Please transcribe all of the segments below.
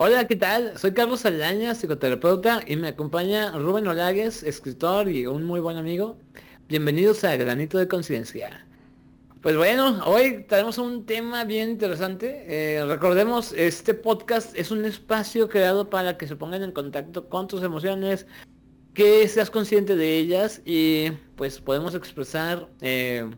Hola, ¿qué tal? Soy Carlos Saldaña, psicoterapeuta, y me acompaña Rubén Olagues, escritor y un muy buen amigo. Bienvenidos a Granito de Conciencia. Pues bueno, hoy tenemos un tema bien interesante. Eh, recordemos, este podcast es un espacio creado para que se pongan en contacto con tus emociones, que seas consciente de ellas y pues podemos expresar eh,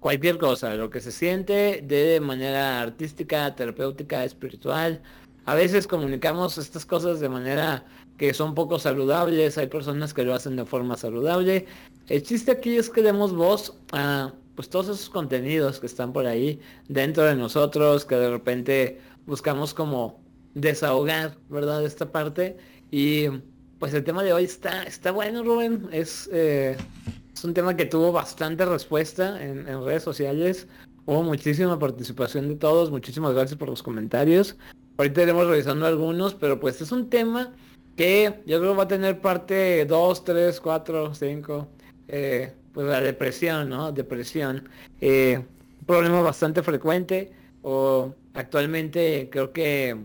cualquier cosa, lo que se siente de manera artística, terapéutica, espiritual a veces comunicamos estas cosas de manera que son poco saludables, hay personas que lo hacen de forma saludable. El chiste aquí es que demos voz a pues todos esos contenidos que están por ahí dentro de nosotros, que de repente buscamos como desahogar, ¿verdad? Esta parte. Y pues el tema de hoy está, está bueno, Rubén. Es, eh, es un tema que tuvo bastante respuesta en, en redes sociales. Hubo muchísima participación de todos. Muchísimas gracias por los comentarios. Ahorita iremos revisando algunos, pero pues es un tema que yo creo va a tener parte 2, 3, 4, 5. pues la depresión, ¿no? Depresión. Eh, un problema bastante frecuente. O actualmente creo que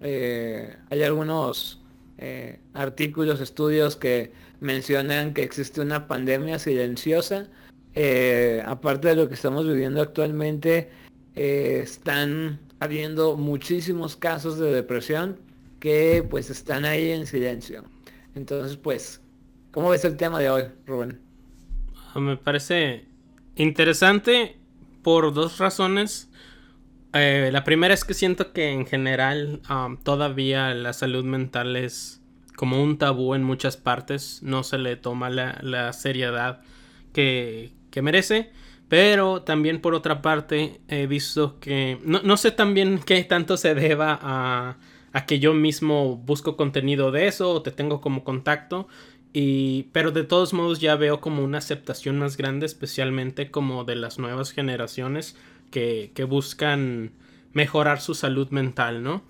eh, hay algunos eh, artículos, estudios que mencionan que existe una pandemia silenciosa. aparte de lo que estamos viviendo actualmente, están habiendo muchísimos casos de depresión que pues están ahí en silencio. Entonces, pues, ¿cómo ves el tema de hoy, Rubén? Ah, me parece interesante por dos razones. Eh, la primera es que siento que en general todavía la salud mental es como un tabú en muchas partes. No se le toma la, seriedad que, que merece. Pero también por otra parte he visto que no, sé también qué tanto se deba a, a, que yo mismo busco contenido de eso o te tengo como contacto. Y, pero de todos modos ya veo como una aceptación más grande, especialmente como de las nuevas generaciones que, que buscan mejorar su salud mental, ¿no?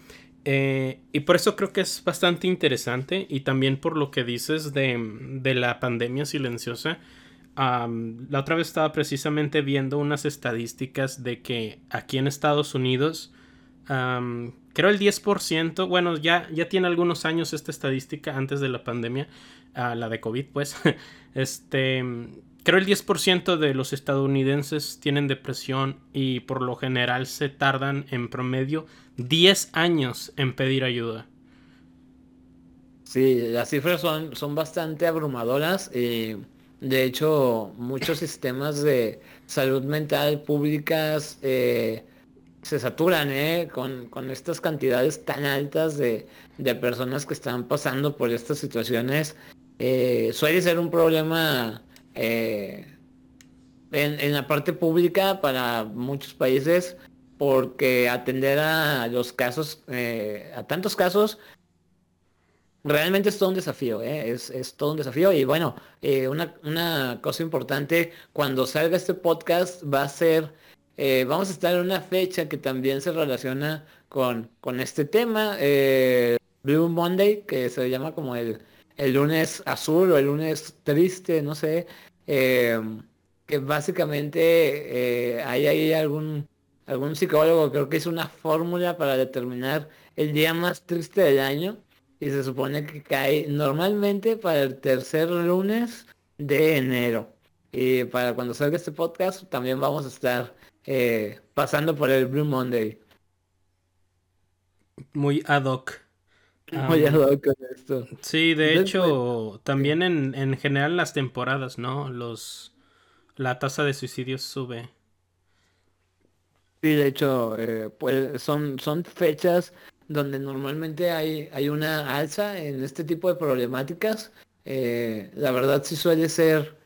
Eh, y por eso creo que es bastante interesante y también por lo que dices de, de la pandemia silenciosa la otra vez estaba precisamente viendo unas estadísticas de que aquí en Estados Unidos, creo el 10%, bueno, ya, ya tiene algunos años esta estadística antes de la pandemia, ah, la de COVID, pues, este, creo el 10% de los estadounidenses tienen depresión y por lo general se tardan en promedio 10 años en pedir ayuda. Sí, las cifras son, son bastante abrumadoras. y de hecho, muchos sistemas de salud mental públicas eh, se saturan ¿eh? con, estas cantidades tan altas de, personas que están pasando por estas situaciones. Eh, suele ser un problema en, en, la parte pública para muchos países porque atender a los casos, a tantos casos, realmente es todo un desafío, ¿eh? es, todo un desafío. Y bueno, eh, una, cosa importante, cuando salga este podcast va a ser, eh, vamos a estar en una fecha que también se relaciona con, con este tema, Blue Monday, que se llama como el, el lunes azul o el lunes triste, no sé, que básicamente hay ahí algún, algún psicólogo, creo que es una fórmula para determinar el día más triste del año y se supone que cae normalmente para el tercer lunes de enero. Y para cuando salga este podcast también vamos a estar eh, pasando por el Blue Monday. Muy ad hoc. Muy ad hoc con esto. Sí, de hecho, también en, en general las temporadas, ¿no? Los la tasa de suicidios sube. Sí, de hecho, eh, pues son, son fechas donde normalmente hay, hay una alza en este tipo de problemáticas. Eh, la verdad sí suele ser,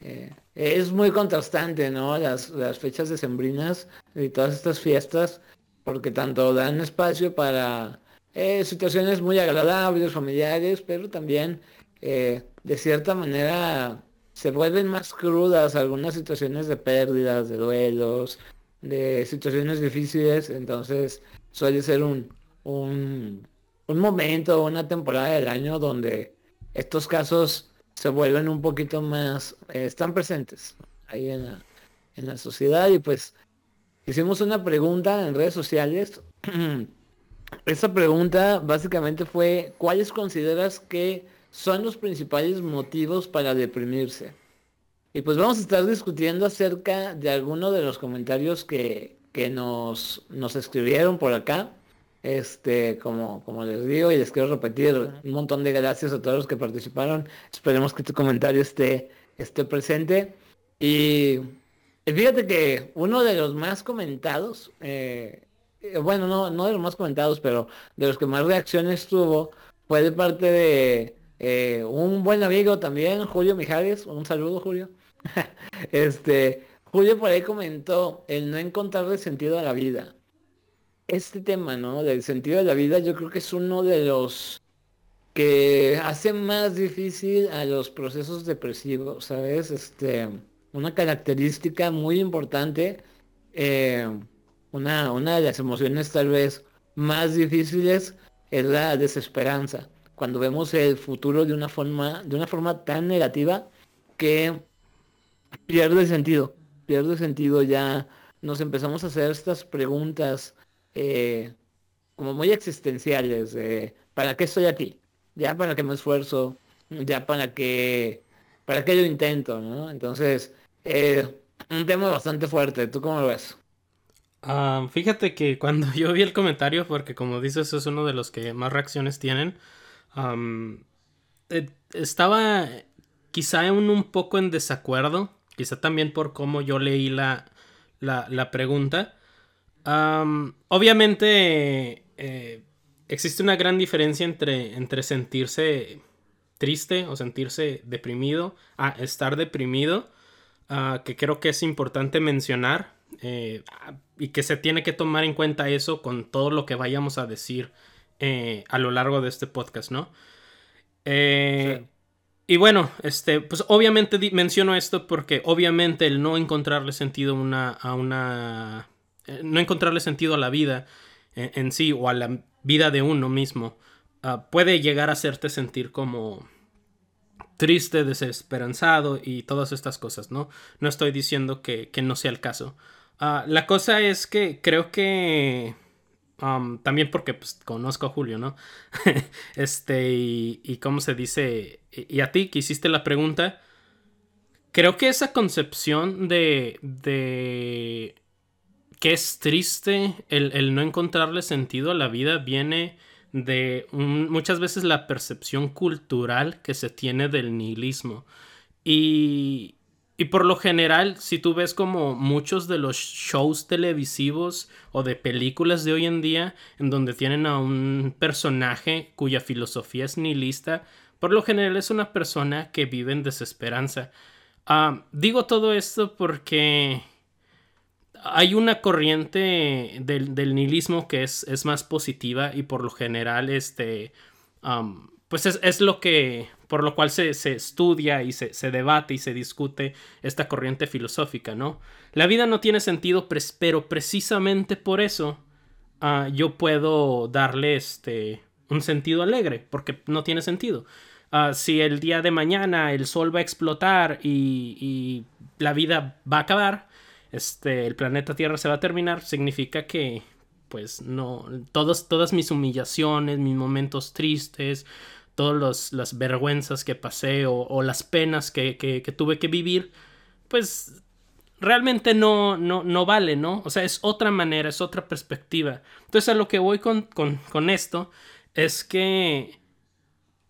eh, es muy contrastante, ¿no? Las, las fechas decembrinas y todas estas fiestas, porque tanto dan espacio para eh, situaciones muy agradables, familiares, pero también de cierta manera se vuelven más crudas algunas situaciones de pérdidas, de duelos, de situaciones difíciles, entonces suele ser un, un, un momento, una temporada del año donde estos casos se vuelven un poquito más, eh, están presentes ahí en la, en la sociedad y pues hicimos una pregunta en redes sociales esa pregunta básicamente fue, ¿cuáles consideras que son los principales motivos para deprimirse? Y pues vamos a estar discutiendo acerca de algunos de los comentarios que, que nos, nos escribieron por acá. Este, como, como les digo, y les quiero repetir un montón de gracias a todos los que participaron. Esperemos que tu comentario esté, esté presente. Y, fíjate que uno de los más comentados, eh, eh, bueno, no, no de los más comentados, pero de los que más reacciones tuvo, fue de parte de eh, un buen amigo también, Julio Mijares. Un saludo, Julio. este, Julio por ahí comentó el no encontrarle sentido a la vida este tema, ¿no? Del sentido de la vida, yo creo que es uno de los que hace más difícil a los procesos depresivos, ¿sabes? Este, una característica muy importante, eh, una, una de las emociones tal vez más difíciles es la desesperanza. Cuando vemos el futuro de una forma, de una forma tan negativa que pierde sentido, pierde sentido ya nos empezamos a hacer estas preguntas eh, como muy existenciales. ¿Para qué estoy aquí? Ya para qué me esfuerzo, ya para qué, para qué yo intento, ¿no? Entonces, eh, un tema bastante fuerte. ¿Tú cómo lo ves? Ah, fíjate que cuando yo vi el comentario, porque como dices es uno de los que más reacciones tienen, eh, estaba quizá un, un poco en desacuerdo, quizá también por cómo yo leí la, la, la pregunta obviamente eh, existe una gran diferencia entre, entre sentirse triste o sentirse deprimido a estar deprimido, que creo que es importante mencionar eh, y que se tiene que tomar en cuenta eso con todo lo que vayamos a decir eh, a lo largo de este podcast, ¿no? Y bueno, este, pues obviamente menciono esto porque obviamente el no encontrarle sentido una, a una no encontrarle sentido a la vida eh, en, sí o a la vida de uno mismo ah, puede llegar a hacerte sentir como triste, desesperanzado y todas estas cosas, ¿no? No estoy diciendo que, no sea el caso. Ah, la cosa es que creo que... También porque pues, conozco a Julio, ¿no? este, y, y cómo se dice, y, a ti que hiciste la pregunta, creo que esa concepción de, de que es triste el, no encontrarle sentido a la vida viene de muchas veces la percepción cultural que se tiene del nihilismo. Y, y por lo general, si tú ves como muchos de los shows televisivos o de películas de hoy en día, en donde tienen a un personaje cuya filosofía es nihilista, por lo general es una persona que vive en desesperanza. Ah, digo todo esto porque hay una corriente del, nihilismo que es, es, más positiva y por lo general este pues es, lo que por lo cual se, estudia y se, debate y se discute esta corriente filosófica, ¿no? La vida no tiene sentido, pero precisamente por eso ah, yo puedo darle este un sentido alegre, porque no tiene sentido. Ah, si el día de mañana el sol va a explotar y, y la vida va a acabar, este, el planeta Tierra se va a terminar, significa que, pues, no, todos, todas mis humillaciones, mis momentos tristes, todas las vergüenzas que pasé o, las penas que, tuve que vivir, pues realmente no, no, no vale, ¿no? O sea, es otra manera, es otra perspectiva. Entonces a lo que voy con, con esto es que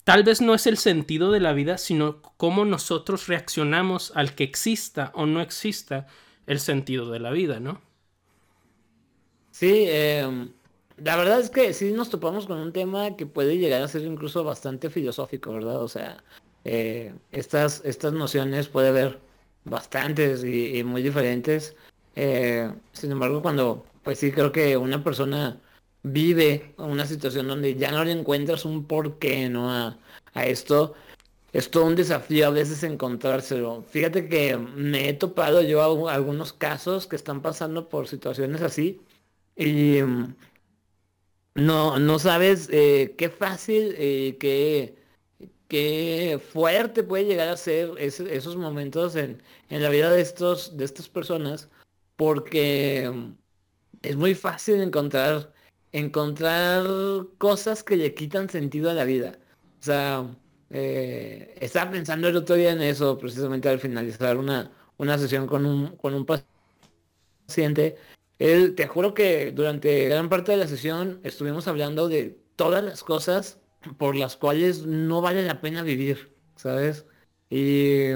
tal vez no es el sentido de la vida, sino cómo nosotros reaccionamos al que exista o no exista el sentido de la vida, ¿no? Sí, em, la verdad es que sí nos topamos con un tema que puede llegar a ser incluso bastante filosófico, ¿verdad? O sea, eh, estas, estas nociones puede haber bastantes y, muy diferentes. Eh, sin embargo, cuando, pues sí, creo que una persona vive una situación donde ya no le encuentras un porqué, ¿no? A, a esto, es todo un desafío a veces encontrárselo. Fíjate que me he topado yo algunos casos que están pasando por situaciones así y mm, no, no sabes eh, qué fácil, eh, qué, qué, fuerte puede llegar a ser esos momentos en, en, la vida de, estos, de estas personas porque mm, es muy fácil encontrar encontrar cosas que le quitan sentido a la vida. O sea, eh, estaba pensando el otro día en eso, precisamente al finalizar una, una sesión con un, con un paciente. Él, te juro que durante gran parte de la sesión estuvimos hablando de todas las cosas por las cuales no vale la pena vivir, ¿sabes? Y,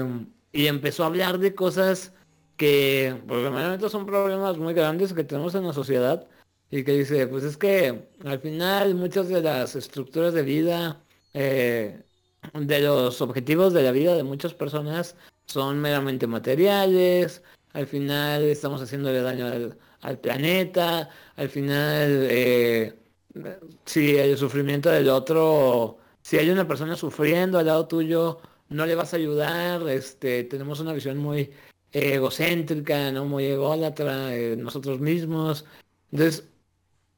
y empezó a hablar de cosas que realmente son problemas muy grandes que tenemos en la sociedad y que dice, pues es que al final muchas de las estructuras de vida, eh, de los objetivos de la vida de muchas personas son meramente materiales, al final estamos haciéndole daño al, planeta, al final eh, si el sufrimiento del otro, si hay una persona sufriendo al lado tuyo, no le vas a ayudar, este, tenemos una visión muy egocéntrica, ¿no? Muy ególatra, eh, nosotros mismos. Entonces,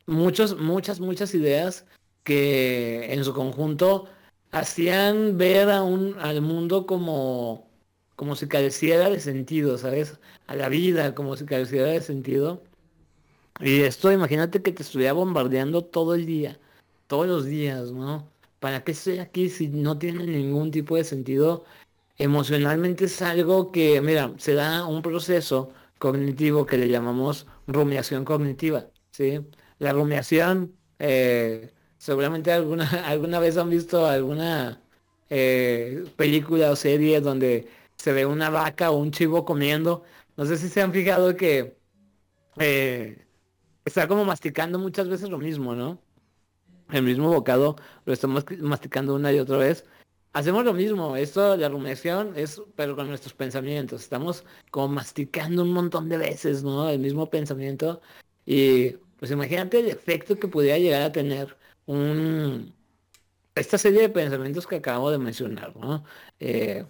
muchos, muchas, muchas ideas que en su conjunto hacían ver a un, al mundo como, como si careciera de sentido, ¿sabes? A la vida, como si careciera de sentido. Y esto, imagínate que te estuviera bombardeando todo el día, todos los días, ¿no? ¿Para qué estoy aquí si no tiene ningún tipo de sentido emocionalmente es algo que, mira, se da un proceso cognitivo que le llamamos rumiación cognitiva, ¿sí? La rumiación, eh, seguramente alguna, alguna vez han visto alguna eh, película o serie donde se ve una vaca o un chivo comiendo. No sé si se han fijado que eh, está como masticando muchas veces lo mismo, ¿no? El mismo bocado lo estamos masticando una y otra vez hacemos lo mismo. Esto, la rumiación es, pero con nuestros pensamientos. Estamos como masticando un montón de veces, ¿no? El mismo pensamiento. Y pues imagínate el efecto que pudiera llegar a tener un esta serie de pensamientos que acabo de mencionar, ¿no? Eh,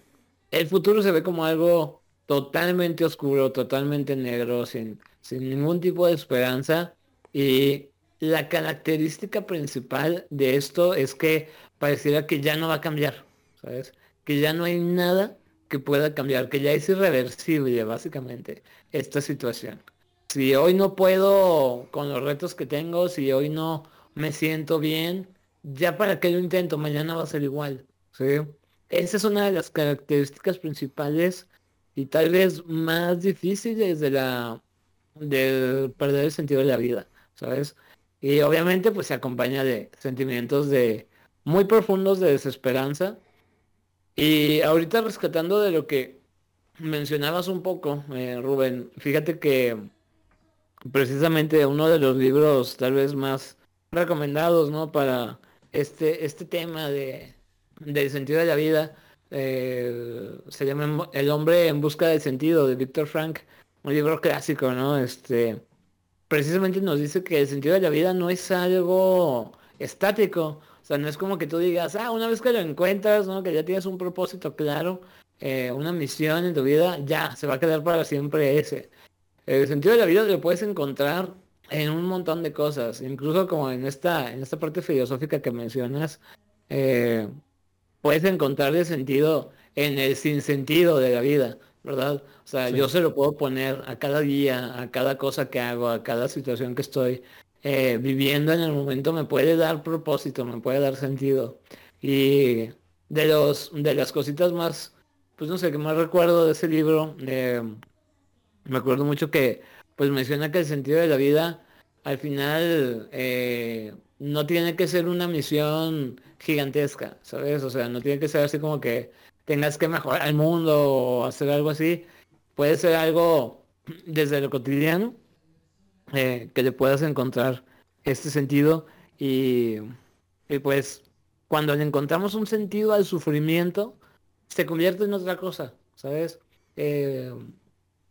el futuro se ve como algo totalmente oscuro, totalmente negro, sin, sin ningún tipo de esperanza. Y la característica principal de esto es que pareciera que ya no va a cambiar. ¿sabes? Que ya no hay nada que pueda cambiar, que ya es irreversible básicamente esta situación. Si hoy no puedo con los retos que tengo, si hoy no me siento bien, ya para qué lo intento, mañana va a ser igual. ¿sí? Esa es una de las características principales y tal vez más difíciles de la de perder el sentido de la vida, ¿sabes? Y obviamente pues se acompaña de sentimientos de muy profundos de desesperanza, y ahorita rescatando de lo que mencionabas un poco, eh, Rubén, fíjate que precisamente uno de los libros tal vez más recomendados, ¿no? Para este, este tema de, del sentido de la vida, eh, se llama El hombre en busca del sentido de Víctor Frank, un libro clásico, ¿no? Este, precisamente nos dice que el sentido de la vida no es algo estático, sea, no es como que tú digas, ah, una vez que lo encuentras, ¿no? Que ya tienes un propósito claro, eh, una misión en tu vida, ya, se va a quedar para siempre ese. El sentido de la vida lo puedes encontrar en un montón de cosas, incluso como en esta, en esta parte filosófica que mencionas, eh, puedes encontrar el sentido en el sinsentido de la vida, ¿verdad? O sea, yo se lo puedo poner a cada día, a cada cosa que hago, a cada situación que estoy eh, viviendo en el momento me puede dar propósito, me puede dar sentido. Y de los de las cositas más, pues no sé, que más recuerdo de ese libro, eh, me acuerdo mucho que pues menciona que el sentido de la vida al final eh, no tiene que ser una misión gigantesca, ¿sabes? O sea, no tiene que ser así como que tengas que mejorar el mundo o hacer algo así. Puede ser algo desde lo cotidiano eh, que le puedas encontrar este sentido y, pues cuando le encontramos un sentido al sufrimiento se convierte en otra cosa, ¿sabes? Eh,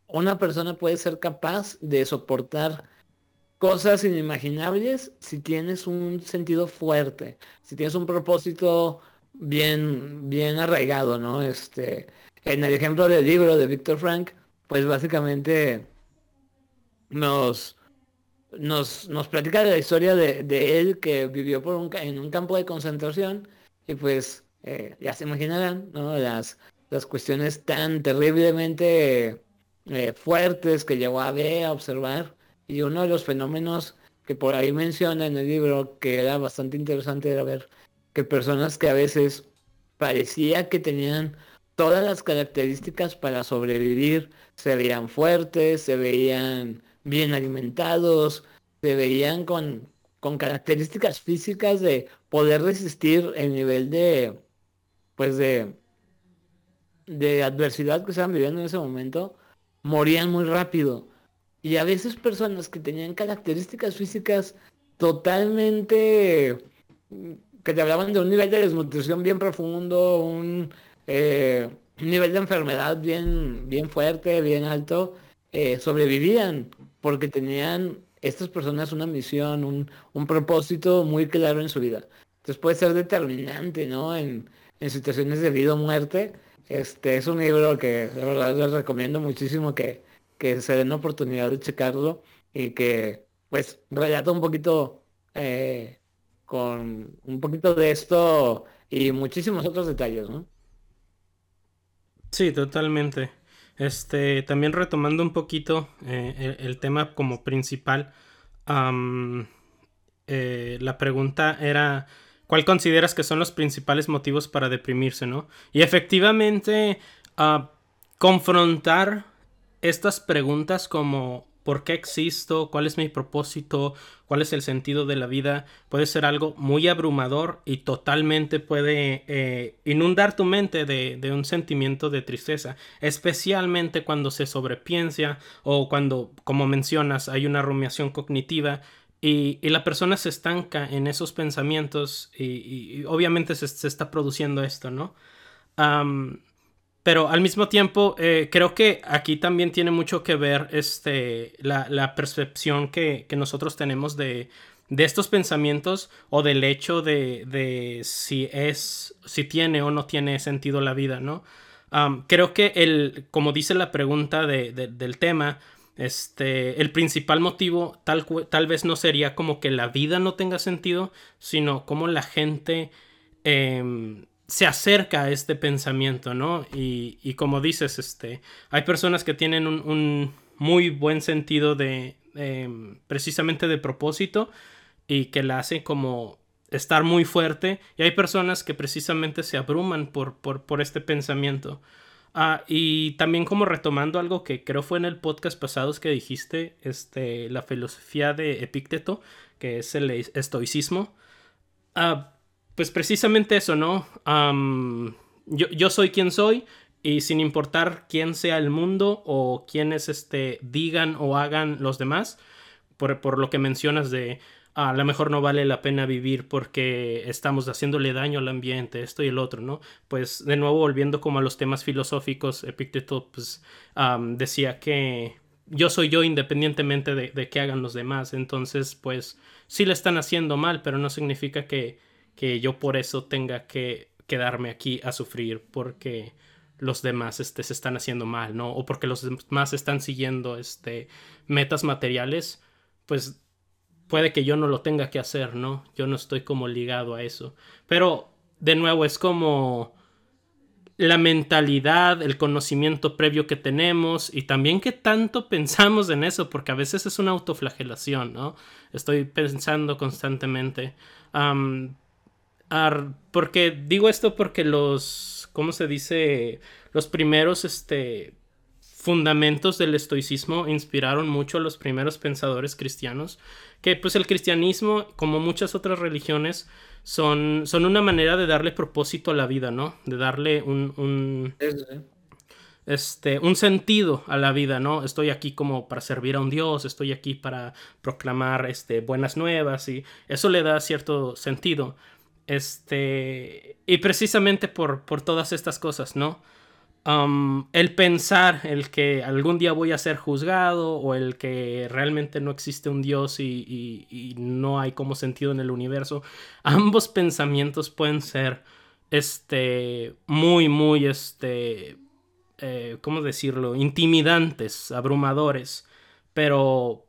una persona puede ser capaz de soportar cosas inimaginables si tienes un sentido fuerte, si tienes un propósito bien, bien arraigado, ¿no? Este, en el ejemplo del libro de Víctor Frank, pues básicamente nos, nos, nos platica la historia de, él que vivió en un campo de concentración y pues eh, ya se imaginarán ¿no? las, las cuestiones tan terriblemente eh, fuertes que llegó a ver, a observar. Y uno de los fenómenos que por ahí menciona en el libro que era bastante interesante era ver que personas que a veces parecía que tenían todas las características para sobrevivir, se veían fuertes, se veían bien alimentados, se veían con, con características físicas de poder resistir el nivel de, pues de, de adversidad que estaban viviendo en ese momento, morían muy rápido. Y a veces personas que tenían características físicas totalmente que te hablaban de un nivel de desnutrición bien profundo, un eh, nivel de enfermedad bien, bien fuerte, bien alto, eh, sobrevivían porque tenían estas personas una misión, un, un, propósito muy claro en su vida. Entonces puede ser determinante, ¿no? En, en situaciones de vida o muerte. Este es un libro que de verdad les recomiendo muchísimo que, que se den la oportunidad de checarlo y que pues relata un poquito eh, con un poquito de esto y muchísimos otros detalles, ¿no? Sí, totalmente. Este, también retomando un poquito eh, el, tema como principal, eh, la pregunta era, ¿cuál consideras que son los principales motivos para deprimirse, no? Y efectivamente, ah, confrontar estas preguntas como por qué existo, cuál es mi propósito, cuál es el sentido de la vida, puede ser algo muy abrumador y totalmente puede eh, inundar tu mente de, un sentimiento de tristeza, especialmente cuando se sobrepiensa o cuando, como mencionas, hay una rumiación cognitiva y, la persona se estanca en esos pensamientos y, obviamente se, está produciendo esto, ¿no? Pero al mismo tiempo, eh, creo que aquí también tiene mucho que ver este, la, percepción que, nosotros tenemos de, estos pensamientos o del hecho de, si es, si tiene o no tiene sentido la vida, ¿no? creo que el, como dice la pregunta del tema, este, el principal motivo tal, tal vez no sería como que la vida no tenga sentido, sino como la gente em, se acerca a este pensamiento, ¿no? Y, como dices, este, hay personas que tienen un, muy buen sentido de, em, precisamente de propósito y que la hacen como estar muy fuerte y hay personas que precisamente se abruman por, por, este pensamiento. Ah, y también como retomando algo que creo fue en el podcast pasado que dijiste, este, la filosofía de Epicteto, que es el estoicismo. Ah, pues precisamente eso, ¿no? yo, soy quien soy y sin importar quién sea el mundo o quiénes este, digan o hagan los demás, por, lo que mencionas de a lo mejor no vale la pena vivir porque estamos haciéndole daño al ambiente, esto y el otro, ¿no? Pues de nuevo volviendo como a los temas filosóficos, Epicteto pues decía que yo soy yo independientemente de, de que hagan los demás, entonces pues sí le están haciendo mal, pero no significa que que yo por eso tenga que quedarme aquí a sufrir porque los demás este, se están haciendo mal, ¿no? O porque los demás están siguiendo este, metas materiales, pues puede que yo no lo tenga que hacer, ¿no? Yo no estoy como ligado a eso. Pero, de nuevo, es como la mentalidad, el conocimiento previo que tenemos y también que tanto pensamos en eso, porque a veces es una autoflagelación, ¿no? Estoy pensando constantemente porque digo esto porque los, ¿cómo se dice? Los primeros, este, fundamentos del estoicismo inspiraron mucho a los primeros pensadores cristianos, que pues el cristianismo, como muchas otras religiones, son, son una manera de darle propósito a la vida, ¿no? De darle un, un, este, un sentido a la vida, ¿no? Estoy aquí como para servir a un Dios, estoy aquí para proclamar este, buenas nuevas y eso le da cierto sentido. Este, y precisamente por, por todas estas cosas, ¿no? Um, el pensar el que algún día voy a ser juzgado o el que realmente no existe un Dios y, no hay como sentido en el universo, ambos pensamientos pueden ser este, muy, muy, este, eh, ¿cómo decirlo? Intimidantes, abrumadores, pero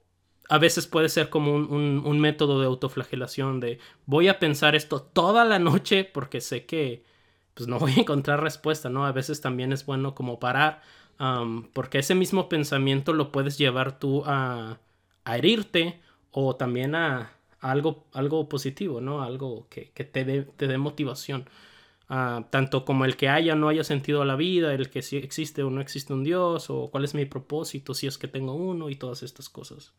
a veces puede ser como un, método de autoflagelación de voy a pensar esto toda la noche porque sé que pues no voy a encontrar respuesta, ¿no? A veces también es bueno como parar porque ese mismo pensamiento lo puedes llevar tú a, herirte o también a, algo, algo positivo, ¿no? Algo que, te dé te dé motivación. Ah, tanto como el que haya no haya sentido a la vida, el que si existe o no existe un Dios, o cuál es mi propósito, si es que tengo uno, y todas estas cosas.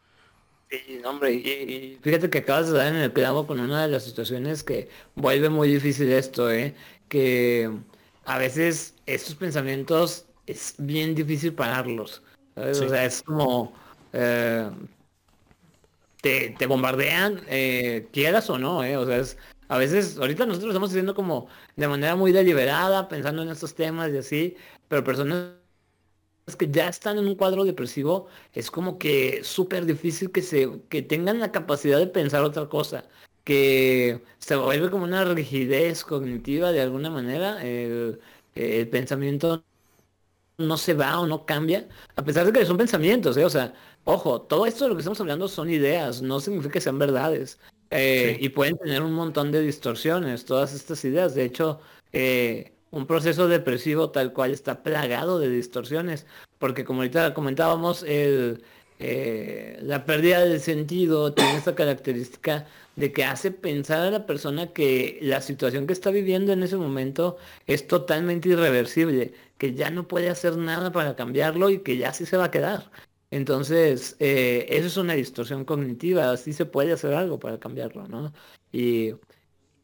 Sí, hombre, y, fíjate que acabas de dar en el clavo con una de las situaciones que vuelve muy difícil esto, ¿eh? Que a veces estos pensamientos es bien difícil pararlos. O sea, es como... Eh, te, te, bombardean, eh, quieras o no, ¿eh? O sea, es, a veces, ahorita nosotros estamos haciendo como de manera muy deliberada, pensando en estos temas y así, pero personas que ya están en un cuadro depresivo, es como que súper difícil que se, que tengan la capacidad de pensar otra cosa, que se vuelve como una rigidez cognitiva de alguna manera, el, el pensamiento no se va o no cambia, a pesar de que son pensamientos, ¿eh? o sea, ojo, todo esto de lo que estamos hablando son ideas, no significa que sean verdades. Eh, y pueden tener un montón de distorsiones, todas estas ideas. De hecho, eh, un proceso depresivo tal cual está plagado de distorsiones, porque como ahorita comentábamos, eh, la pérdida del sentido tiene esta característica de que hace pensar a la persona que la situación que está viviendo en ese momento es totalmente irreversible, que ya no puede hacer nada para cambiarlo y que ya así se va a quedar. Entonces, eh, eso es una distorsión cognitiva, sí se puede hacer algo para cambiarlo, ¿no? Y,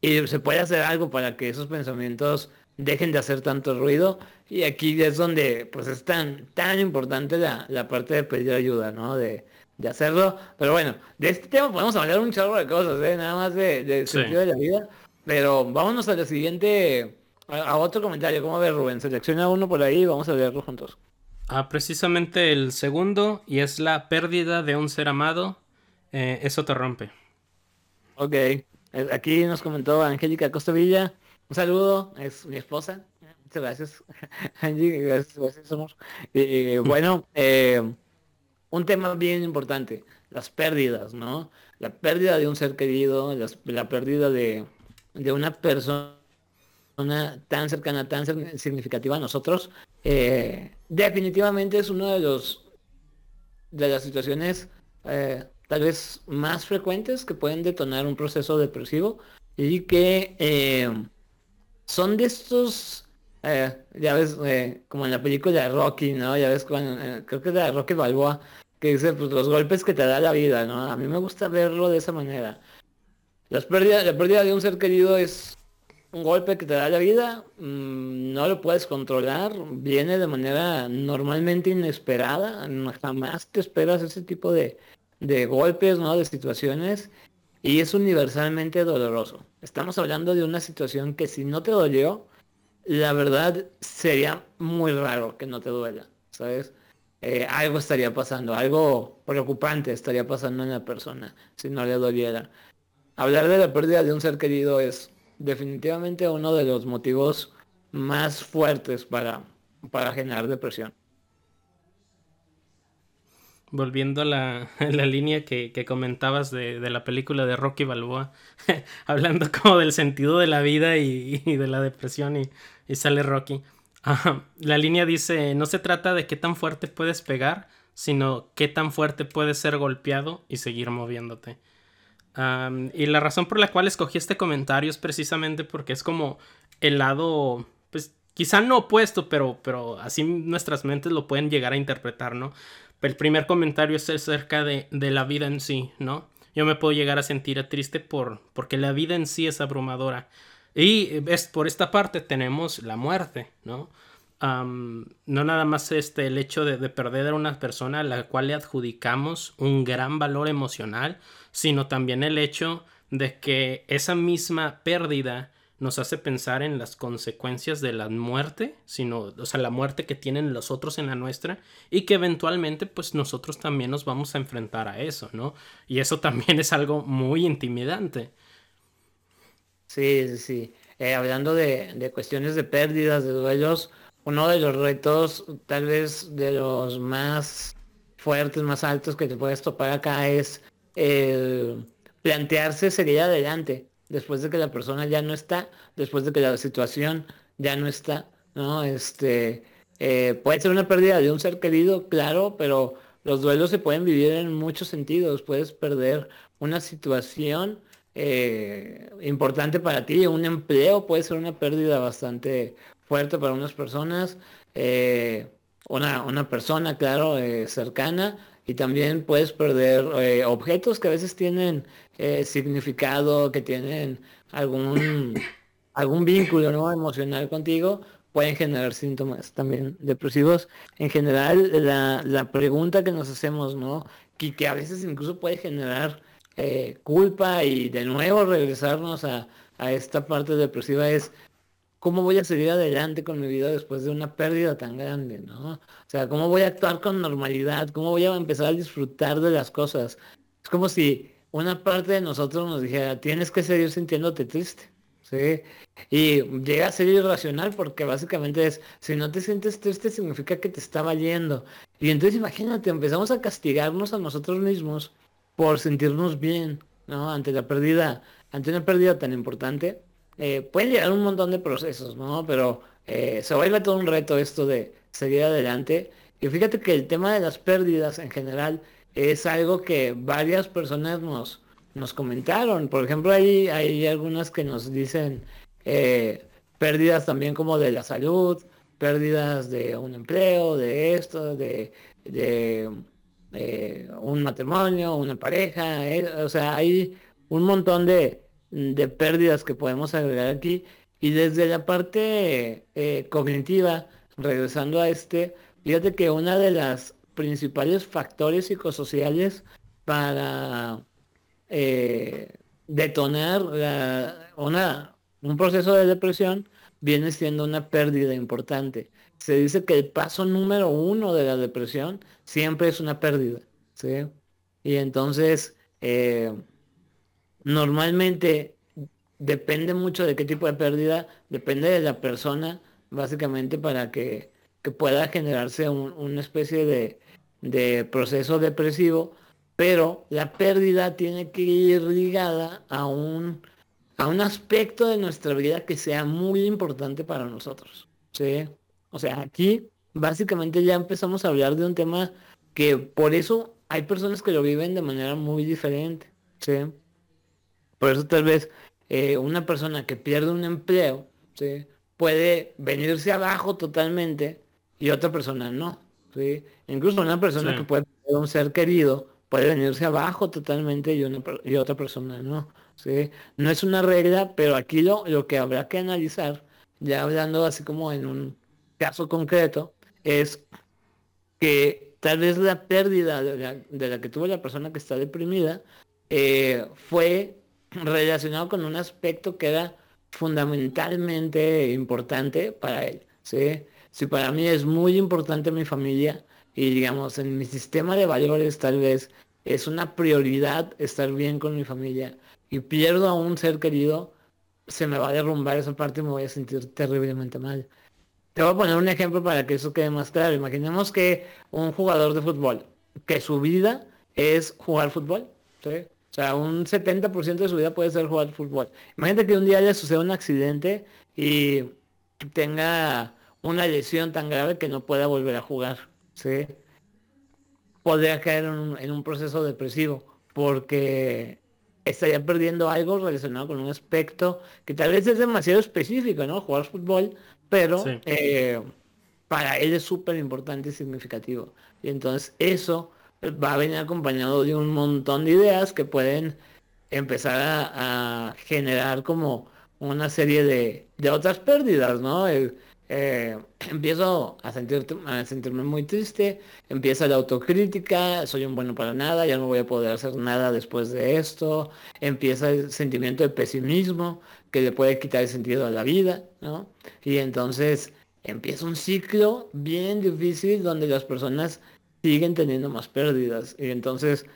se puede hacer algo para que esos pensamientos dejen de hacer tanto ruido y aquí es donde pues es tan, tan importante la, parte de pedir ayuda, ¿no? De, hacerlo. Pero bueno, de este tema podemos hablar un chorro de cosas, ¿eh? Nada más de, sentido de la vida. Pero vámonos a la siguiente, a, otro comentario. ¿Cómo ves, Rubén? Selecciona uno por ahí y vamos a leerlo juntos. Ah, precisamente el segundo, y es la pérdida de un ser amado. Eh, eso te rompe. Ok. Aquí nos comentó Angélica Costovilla. Un saludo, es mi esposa. Muchas gracias, Angie. Gracias, gracias, amor. bueno, eh, un tema bien importante, las pérdidas, ¿no? La pérdida de un ser querido, la pérdida de, de una persona tan cercana, tan significativa a nosotros, eh, definitivamente es uno de los de las situaciones eh, tal vez más frecuentes que pueden detonar un proceso depresivo y que eh, son de estos ya ves como en la película de Rocky no ya ves cuando, creo que es de Rocky Balboa que dice pues los golpes que te da la vida no a mí me gusta verlo de esa manera. Las pérdidas la pérdida de un ser querido es un golpe que te da la vida, mm, no lo puedes controlar, viene de manera normalmente inesperada, jamás te esperas ese tipo de, golpes, ¿no? De situaciones y es universalmente doloroso. Estamos hablando de una situación que si no te dolió, la verdad sería muy raro que no te duela, ¿sabes? Eh, algo estaría pasando, algo preocupante estaría pasando en la persona si no le doliera. Hablar de la pérdida de un ser querido es definitivamente uno de los motivos más fuertes para, para generar depresión. Volviendo a la, la línea que, comentabas de, la película de Rocky Balboa, hablando como del sentido de la vida y, de la depresión y, sale Rocky. la línea dice, no se trata de qué tan fuerte puedes pegar, sino qué tan fuerte puedes ser golpeado y seguir moviéndote y la razón por la cual escogí este comentario es precisamente porque es como el lado, pues quizá no opuesto, pero, pero así nuestras mentes lo pueden llegar a interpretar, ¿no? El primer comentario es acerca de, de la vida en sí, ¿no? Yo me puedo llegar a sentir triste por, porque la vida en sí es abrumadora. Y es, por esta parte tenemos la muerte, ¿no? no nada más este, el hecho de, de, perder a una persona a la cual le adjudicamos un gran valor emocional, sino también el hecho de que esa misma pérdida nos hace pensar en las consecuencias de la muerte, sino, o sea, la muerte que tienen los otros en la nuestra y que eventualmente pues nosotros también nos vamos a enfrentar a eso, ¿no? Y eso también es algo muy intimidante. Sí, sí. Eh, hablando de, de, cuestiones de pérdidas, de duelos, uno de los retos, tal vez de los más fuertes, más altos que te puedes topar acá es el plantearse seguir adelante después de que la persona ya no está, después de que la situación ya no está, ¿no? Este, eh, puede ser una pérdida de un ser querido, claro, pero los duelos se pueden vivir en muchos sentidos. Puedes perder una situación eh, importante para ti, un empleo puede ser una pérdida bastante fuerte para unas personas, eh, una, una, persona, claro, cercana, y también puedes perder objetos que a veces tienen significado, que tienen algún, algún vínculo ¿no? emocional contigo, pueden generar síntomas también depresivos. En general, la, la pregunta que nos hacemos, ¿no? Que, que, a veces incluso puede generar eh, culpa y de nuevo regresarnos a, a, esta parte depresiva es cómo voy a seguir adelante con mi vida después de una pérdida tan grande, ¿no? O sea, cómo voy a actuar con normalidad, cómo voy a empezar a disfrutar de las cosas. Es como si una parte de nosotros nos dijera, tienes que seguir sintiéndote triste. ¿sí? Y llega a ser irracional porque básicamente es, si no te sientes triste significa que te está valiendo. Y entonces imagínate, empezamos a castigarnos a nosotros mismos por sentirnos bien, ¿no? Ante la pérdida, ante una pérdida tan importante. Eh, pueden llegar un montón de procesos, ¿no? Pero eh, se vuelve todo un reto esto de seguir adelante. Y fíjate que el tema de las pérdidas en general es algo que varias personas nos, nos comentaron. Por ejemplo, hay, hay algunas que nos dicen eh, pérdidas también como de la salud, pérdidas de un empleo, de esto, de, de un matrimonio, una pareja. O sea, hay un montón de, de, pérdidas que podemos agregar aquí. Y desde la parte cognitiva, regresando a este, fíjate que una de las principales factores psicosociales para eh, detonar una, un proceso de depresión viene siendo una pérdida importante. Se dice que el paso número uno de la depresión siempre es una pérdida. ¿sí? Y entonces, eh, normalmente depende mucho de qué tipo de pérdida, depende de la persona, básicamente para que, pueda generarse una especie de, de proceso depresivo pero la pérdida tiene que ir ligada a un, a un aspecto de nuestra vida que sea muy importante para nosotros. ¿sí? O sea, aquí básicamente ya empezamos a hablar de un tema que por eso hay personas que lo viven de manera muy diferente. ¿sí? Por eso tal vez eh, una persona que pierde un empleo ¿sí? puede venirse abajo totalmente y otra persona no. ¿sí? Incluso una persona que puede perder un ser querido puede venirse abajo totalmente y, una, y otra persona no. ¿sí? No es una regla, pero aquí lo, lo que habrá que analizar, ya hablando así como en un caso concreto, es que tal vez la pérdida de la, que tuvo la persona que está deprimida eh, fue relacionado con un aspecto que era fundamentalmente importante para él. ¿sí? Si para mí es muy importante mi familia, y digamos, en mi sistema de valores tal vez es una prioridad estar bien con mi familia y pierdo a un ser querido, se me va a derrumbar esa parte y me voy a sentir terriblemente mal. Te voy a poner un ejemplo para que eso quede más claro. Imaginemos que un jugador de fútbol, que su vida es jugar fútbol, ¿sí? O sea, un 70% de su vida puede ser jugar fútbol. Imagínate que un día le suceda un accidente y tenga una lesión tan grave que no pueda volver a jugar. ¿sí? podría caer en un, proceso depresivo porque estaría perdiendo algo relacionado con un aspecto que tal vez es demasiado específico, ¿no? Jugar fútbol, pero eh, para él es súper importante y significativo. Y entonces eso va a venir acompañado de un montón de ideas que pueden empezar a, generar como una serie de, de otras pérdidas, ¿no? Eh, empiezo a, sentir, a sentirme muy triste, empieza la autocrítica, soy un bueno para nada, ya no voy a poder hacer nada después de esto, empieza el sentimiento de pesimismo que le puede quitar el sentido a la vida, ¿no? Y entonces empieza un ciclo bien difícil donde las personas siguen teniendo más pérdidas y entonces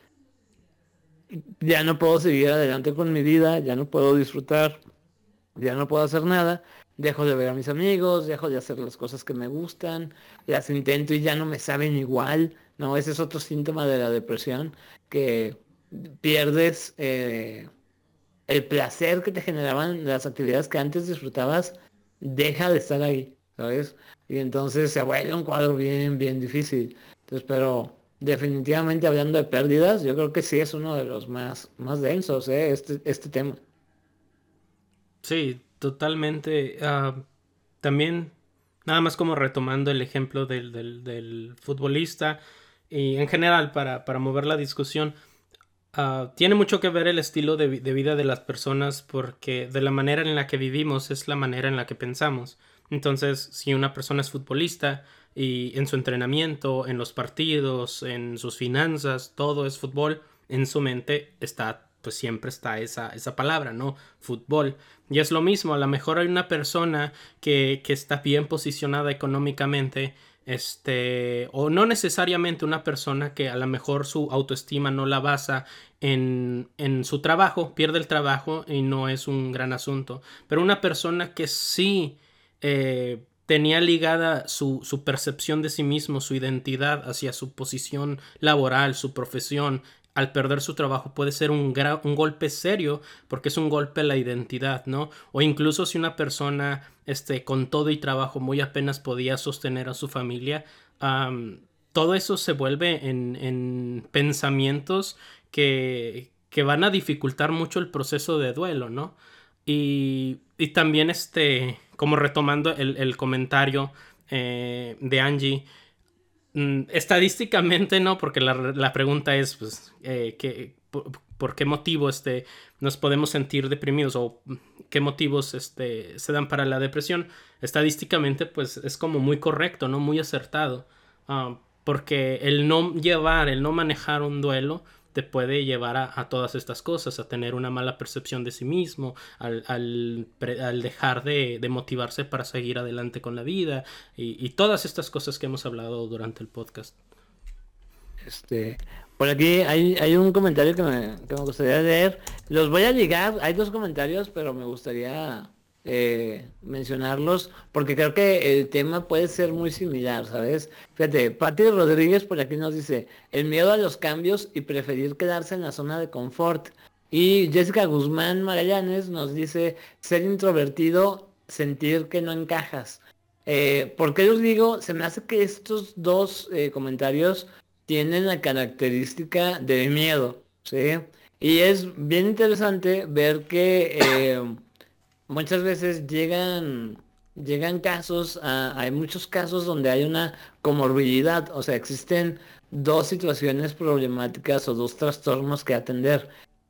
ya no puedo seguir adelante con mi vida, ya no puedo disfrutar, ya no puedo hacer nada dejo de ver a mis amigos, dejo de hacer las cosas que me gustan, las intento y ya no me saben igual, ¿no? Ese es otro síntoma de la depresión, que pierdes eh, el placer que te generaban las actividades que antes disfrutabas, deja de estar ahí, ¿sabes? Y entonces se vuelve un cuadro bien, bien difícil. Entonces, pero definitivamente hablando de pérdidas, yo creo que sí es uno de los más, más densos, ¿eh? este, este tema. Sí, totalmente. Ah, también, nada más como retomando el ejemplo del, futbolista y en general para, mover la discusión, ah, tiene mucho que ver el estilo de, de, vida de las personas porque de la manera en la que vivimos es la manera en la que pensamos. Entonces, si una persona es futbolista, y en su entrenamiento, en los partidos, en sus finanzas, todo es fútbol, en su mente está, pues siempre está esa, esa palabra, ¿no? Fútbol. Y es lo mismo, a lo mejor hay una persona que, que está bien posicionada económicamente, este, o no necesariamente una persona que a lo mejor su autoestima no la basa en, en, su trabajo, pierde el trabajo y no es un gran asunto, pero una persona que sí eh, tenía ligada su, su, percepción de sí mismo, su identidad hacia su posición laboral, su profesión, al perder su trabajo puede ser un, un golpe serio porque es un golpe a la identidad, ¿no? O incluso si una persona este, con todo y trabajo muy apenas podía sostener a su familia, todo eso se vuelve en, en pensamientos que, que, van a dificultar mucho el proceso de duelo, ¿no? Y, y también este, como retomando el, comentario eh, de Angie, mm, estadísticamente no, porque la, pregunta es, pues, eh, por, qué motivo este, nos podemos sentir deprimidos o qué motivos este, se dan para la depresión? Estadísticamente, pues, es como muy correcto, ¿no? Muy acertado. Ah, porque el no llevar, el no manejar un duelo, te puede llevar a, todas estas cosas, a tener una mala percepción de sí mismo, al, al, dejar de, motivarse para seguir adelante con la vida y, todas estas cosas que hemos hablado durante el podcast. Este, por aquí hay, hay un comentario que me, que me gustaría leer. Los voy a llegar, hay dos comentarios, pero me gustaría eh, mencionarlos porque creo que el tema puede ser muy similar, ¿sabes? Fíjate, Patti Rodríguez por aquí nos dice, el miedo a los cambios y preferir quedarse en la zona de confort. Y Jessica Guzmán Magallanes nos dice, ser introvertido, sentir que no encajas. Eh, ¿Por qué digo? Se me hace que estos dos eh, comentarios tienen la característica de miedo, ¿sí? Y es bien interesante ver que eh, muchas veces llegan llegan casos, hay muchos casos donde hay una comorbilidad, o sea, existen dos situaciones problemáticas o dos trastornos que atender.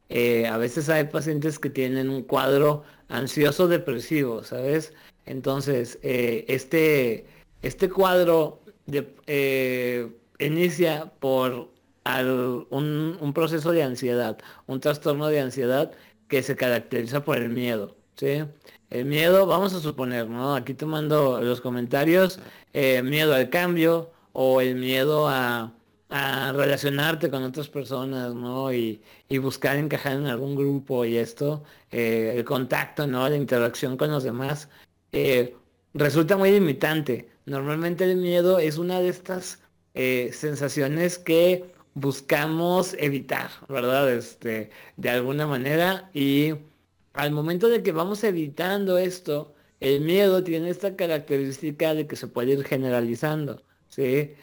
Eh, a veces hay pacientes que tienen un cuadro ansioso depresivo, ¿sabes? Entonces, eh, este, este cuadro eh, inicia por un proceso de ansiedad, un trastorno de ansiedad que se caracteriza por el miedo. ¿Sí? El miedo, vamos a suponer, ¿no? Aquí tomando los comentarios, eh, miedo al cambio o el miedo a, relacionarte con otras personas, ¿no? Y, buscar encajar en algún grupo y esto, eh, el contacto, ¿no? La interacción con los demás, eh, resulta muy limitante. Normalmente el miedo es una de estas sensaciones que buscamos evitar, ¿verdad? Este, de alguna manera y al momento de que vamos evitando esto, el miedo tiene esta característica de que se puede ir generalizando, ¿sí?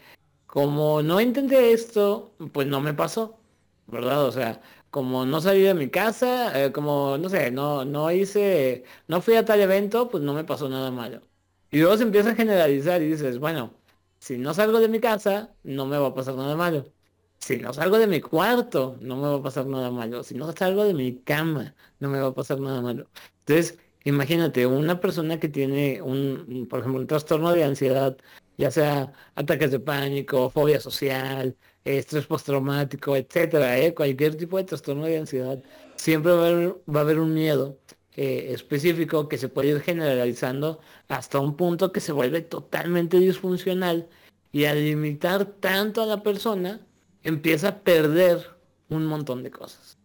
Como no intenté esto, pues no me pasó, ¿verdad? O sea, como no salí de mi casa, eh, como, no sé, no, no hice, no fui a tal evento, pues no me pasó nada malo. Y luego se empieza a generalizar y dices, bueno, si no salgo de mi casa, no me va a pasar nada malo si no salgo de mi cuarto, no me va a pasar nada malo. Si no salgo de mi cama, no me va a pasar nada malo. Entonces, imagínate, una persona que tiene un, por ejemplo, un trastorno de ansiedad, ya sea ataques de pánico, fobia social, estrés postraumático, etcétera, ¿eh? cualquier tipo de trastorno de ansiedad, siempre va a haber, va a haber un miedo eh, específico que se puede ir generalizando hasta un punto que se vuelve totalmente disfuncional y al limitar tanto a la persona, empieza a perder un montón de cosas.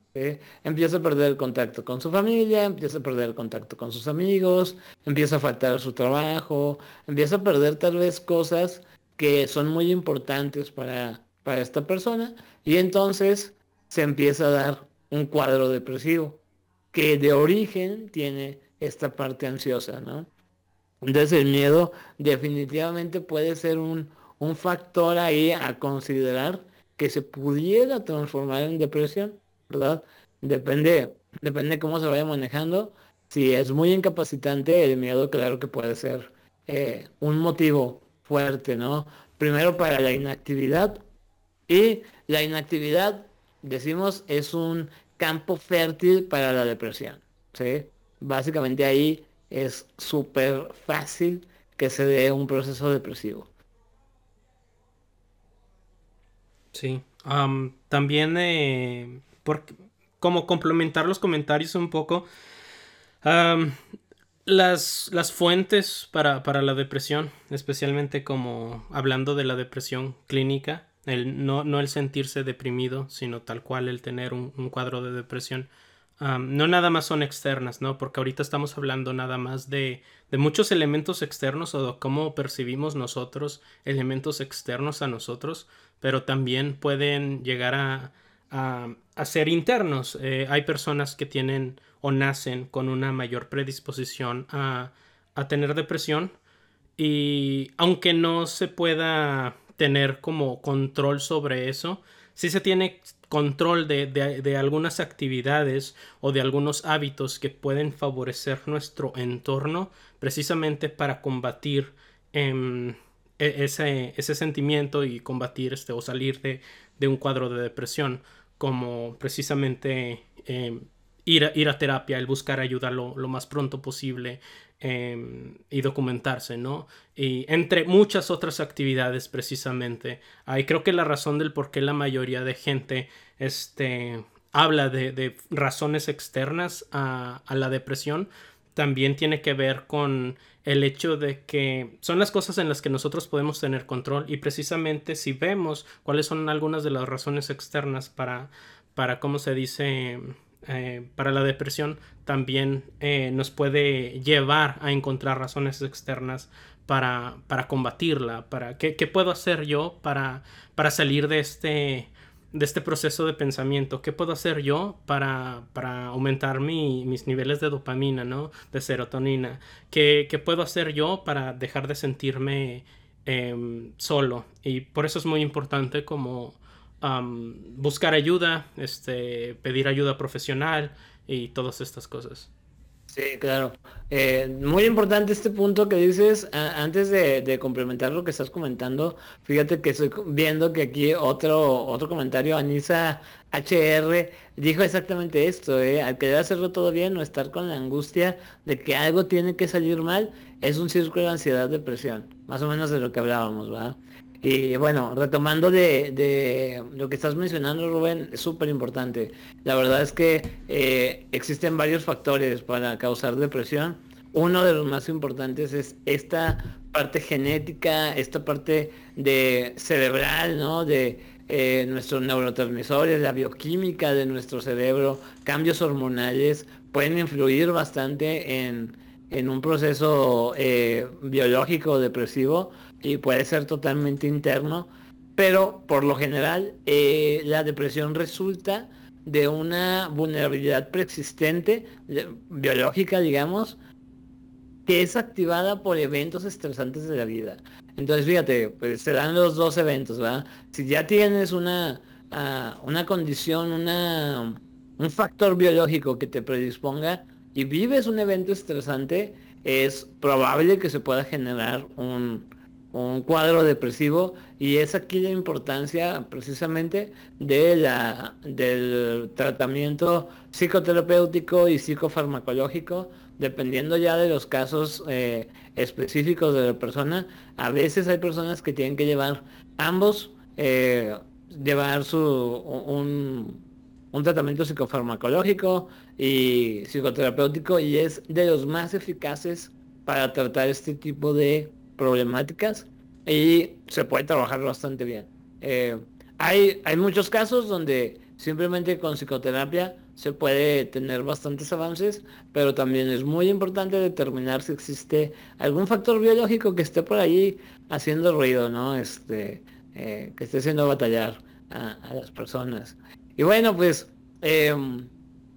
Empieza a perder el contacto con su familia, empieza a perder el contacto con sus amigos, empieza a faltar su trabajo, empieza a perder tal vez cosas que son muy importantes para, para esta persona y entonces se empieza a dar un cuadro depresivo que de origen tiene esta parte ansiosa, ¿no? Entonces el miedo definitivamente puede ser un, un factor ahí a considerar que se pudiera transformar en depresión, ¿verdad? Depende, depende cómo se vaya manejando. Si es muy incapacitante, el miedo claro que puede ser eh, un motivo fuerte, ¿no? Primero para la inactividad y la inactividad, decimos, es un campo fértil para la depresión, ¿sí? Básicamente ahí es súper fácil que se dé un proceso depresivo. Sí, también eh, como complementar los comentarios un poco, las, las, fuentes para, para, la depresión, especialmente como hablando de la depresión clínica, el, no, no el sentirse deprimido, sino tal cual el tener un, un cuadro de depresión, no nada más son externas, ¿no? Porque ahorita estamos hablando nada más de, de, muchos elementos externos o de cómo percibimos nosotros elementos externos a nosotros, pero también pueden llegar a, a, ser internos. Eh, hay personas que tienen o nacen con una mayor predisposición a, a tener depresión y aunque no se pueda tener como control sobre eso, sí se tiene control de, algunas actividades o de algunos hábitos que pueden favorecer nuestro entorno precisamente para combatir em, e, ese, ese, sentimiento y combatir este o salir de, de un cuadro de depresión como precisamente em, ir, a, ir a terapia, el buscar ayuda lo, lo más pronto posible, Em, y documentarse, ¿no? Y entre muchas otras actividades precisamente. Ahí creo que la razón del por qué la mayoría de gente este, habla de, razones externas a, a, la depresión también tiene que ver con el hecho de que son las cosas en las que nosotros podemos tener control y precisamente si vemos cuáles son algunas de las razones externas para, para ¿cómo se dice? Eh, para la depresión también eh, nos puede llevar a encontrar razones externas para, para combatirla, para ¿qué, puedo hacer yo para, para salir de este, de este proceso de pensamiento, qué puedo hacer yo para, para aumentar mis niveles de dopamina, ¿no? de serotonina, ¿Qué, puedo hacer yo para dejar de sentirme em, solo y por eso es muy importante como buscar ayuda, este, pedir ayuda profesional y todas estas cosas. Sí, claro. Eh, muy importante este punto que dices, antes de, complementar lo que estás comentando, fíjate que estoy viendo que aquí otro, otro comentario, Anisa HR, dijo exactamente esto, eh, al querer hacerlo todo bien o estar con la angustia de que algo tiene que salir mal, es un círculo de ansiedad, depresión, más o menos de lo que hablábamos, ¿verdad? Y bueno, retomando de, lo que estás mencionando, Rubén, es súper importante. La verdad es que eh, existen varios factores para causar depresión. Uno de los más importantes es esta parte genética, esta parte de cerebral, ¿no? De eh, nuestros neurotransmisores, la bioquímica de nuestro cerebro, cambios hormonales, pueden influir bastante en, un proceso eh, biológico depresivo y puede ser totalmente interno, pero por lo general eh, la depresión resulta de una vulnerabilidad preexistente, biológica, digamos, que es activada por eventos estresantes de la vida. Entonces, fíjate, pues se dan los dos eventos, ¿verdad? Si ya tienes una, ah, una condición, una, un factor biológico que te predisponga y vives un evento estresante, es probable que se pueda generar un, un cuadro depresivo y es aquí la importancia precisamente de la, del tratamiento psicoterapéutico y psicofarmacológico dependiendo ya de los casos eh, específicos de la persona. A veces hay personas que tienen que llevar ambos eh, llevar su un, un tratamiento psicofarmacológico y psicoterapéutico y es de los más eficaces para tratar este tipo de problemáticas y se puede trabajar bastante bien. Eh, hay, hay muchos casos donde simplemente con psicoterapia se puede tener bastantes avances, pero también es muy importante determinar si existe algún factor biológico que esté por ahí haciendo ruido, ¿no? Este, eh, que esté haciendo batallar a, las personas. Y bueno, pues em,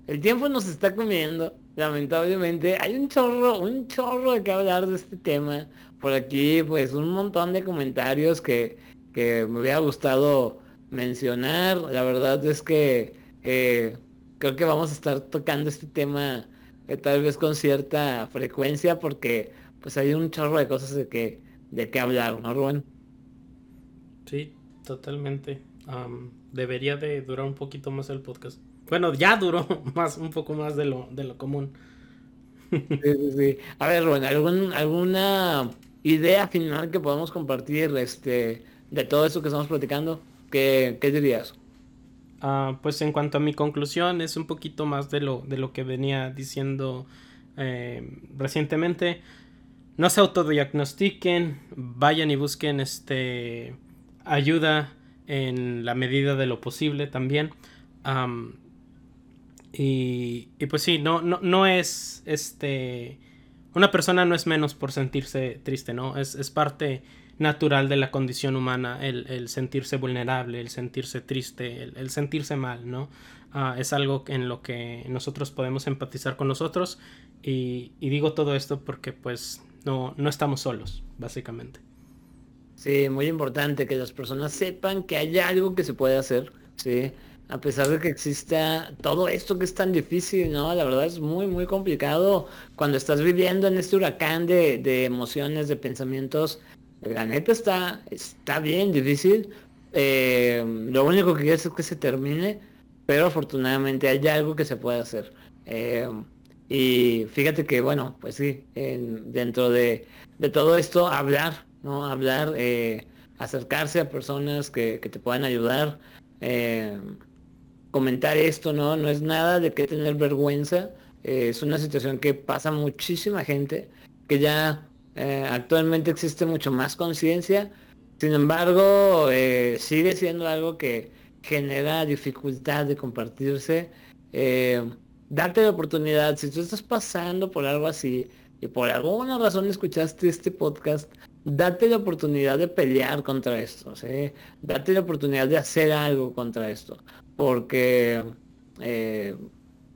el tiempo nos está comiendo, lamentablemente. Hay un chorro, un chorro de que hablar de este tema por aquí pues un montón de comentarios que, me hubiera gustado mencionar. La verdad es que eh, creo que vamos a estar tocando este tema eh, tal vez con cierta frecuencia porque pues hay un chorro de cosas de que, de que hablar, ¿no, Rubén? Sí, totalmente. debería de durar un poquito más el podcast. Bueno, ya duró más, un poco más de lo, de lo común. Sí, sí, sí. A ver, Rubén, ¿algún, ¿alguna idea final que podamos compartir este, de todo eso que estamos platicando? ¿Qué, qué dirías? Ah, pues en cuanto a mi conclusión, es un poquito más de lo, de lo que venía diciendo eh, recientemente. No se autodiagnostiquen, vayan y busquen este, ayuda en la medida de lo posible también. y, y, pues sí, no, no, no es este. Una persona no es menos por sentirse triste, ¿no? Es, es parte natural de la condición humana, el, sentirse vulnerable, el sentirse triste, el, sentirse mal, ¿no? Ah, es algo en lo que nosotros podemos empatizar con nosotros y, digo todo esto porque pues no, no estamos solos, básicamente. Sí, muy importante que las personas sepan que hay algo que se puede hacer, ¿sí? A pesar de que exista todo esto que es tan difícil, ¿no? La verdad es muy, muy complicado cuando estás viviendo en este huracán de, de emociones, de pensamientos la neta está, está bien difícil. Eh, lo único que quiero es que se termine, pero afortunadamente hay algo que se puede hacer. Eh, y fíjate que, bueno, pues sí, dentro de, todo esto, hablar, ¿no? Hablar, eh, acercarse a personas que, que te puedan ayudar, comentar esto, ¿no? No es nada de que tener vergüenza. es una situación que pasa muchísima gente que ya eh, actualmente existe mucho más conciencia, sin embargo, eh, sigue siendo algo que genera dificultad de compartirse. Eh, darte la oportunidad, si tú estás pasando por algo así y por alguna razón escuchaste este podcast, date la oportunidad de pelear contra esto, ¿sí? date la oportunidad de hacer algo contra esto, porque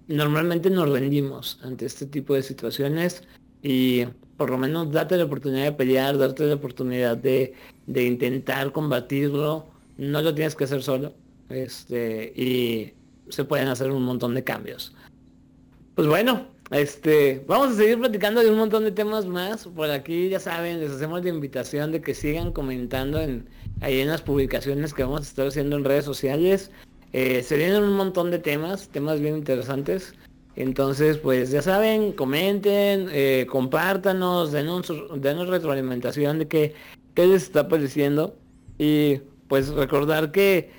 normalmente nos rendimos ante este tipo de situaciones y por lo menos date la oportunidad de pelear, darte la oportunidad de, intentar combatirlo. No lo tienes que hacer solo. Este, y se pueden hacer un montón de cambios. Pues bueno, este, vamos a seguir platicando de un montón de temas más. Por aquí ya saben, les hacemos la invitación de que sigan comentando en, ahí en las publicaciones que vamos a estar haciendo en redes sociales. Eh, se vienen un montón de temas, temas bien interesantes. Entonces, pues ya saben, comenten, eh, compártanos, denos, denos retroalimentación de qué, qué les está pareciendo. Y pues recordar que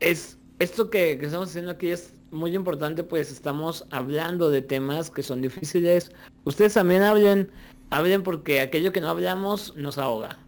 es esto que, que, estamos haciendo aquí es muy importante, pues estamos hablando de temas que son difíciles. Ustedes también hablen, hablen porque aquello que no hablamos nos ahoga.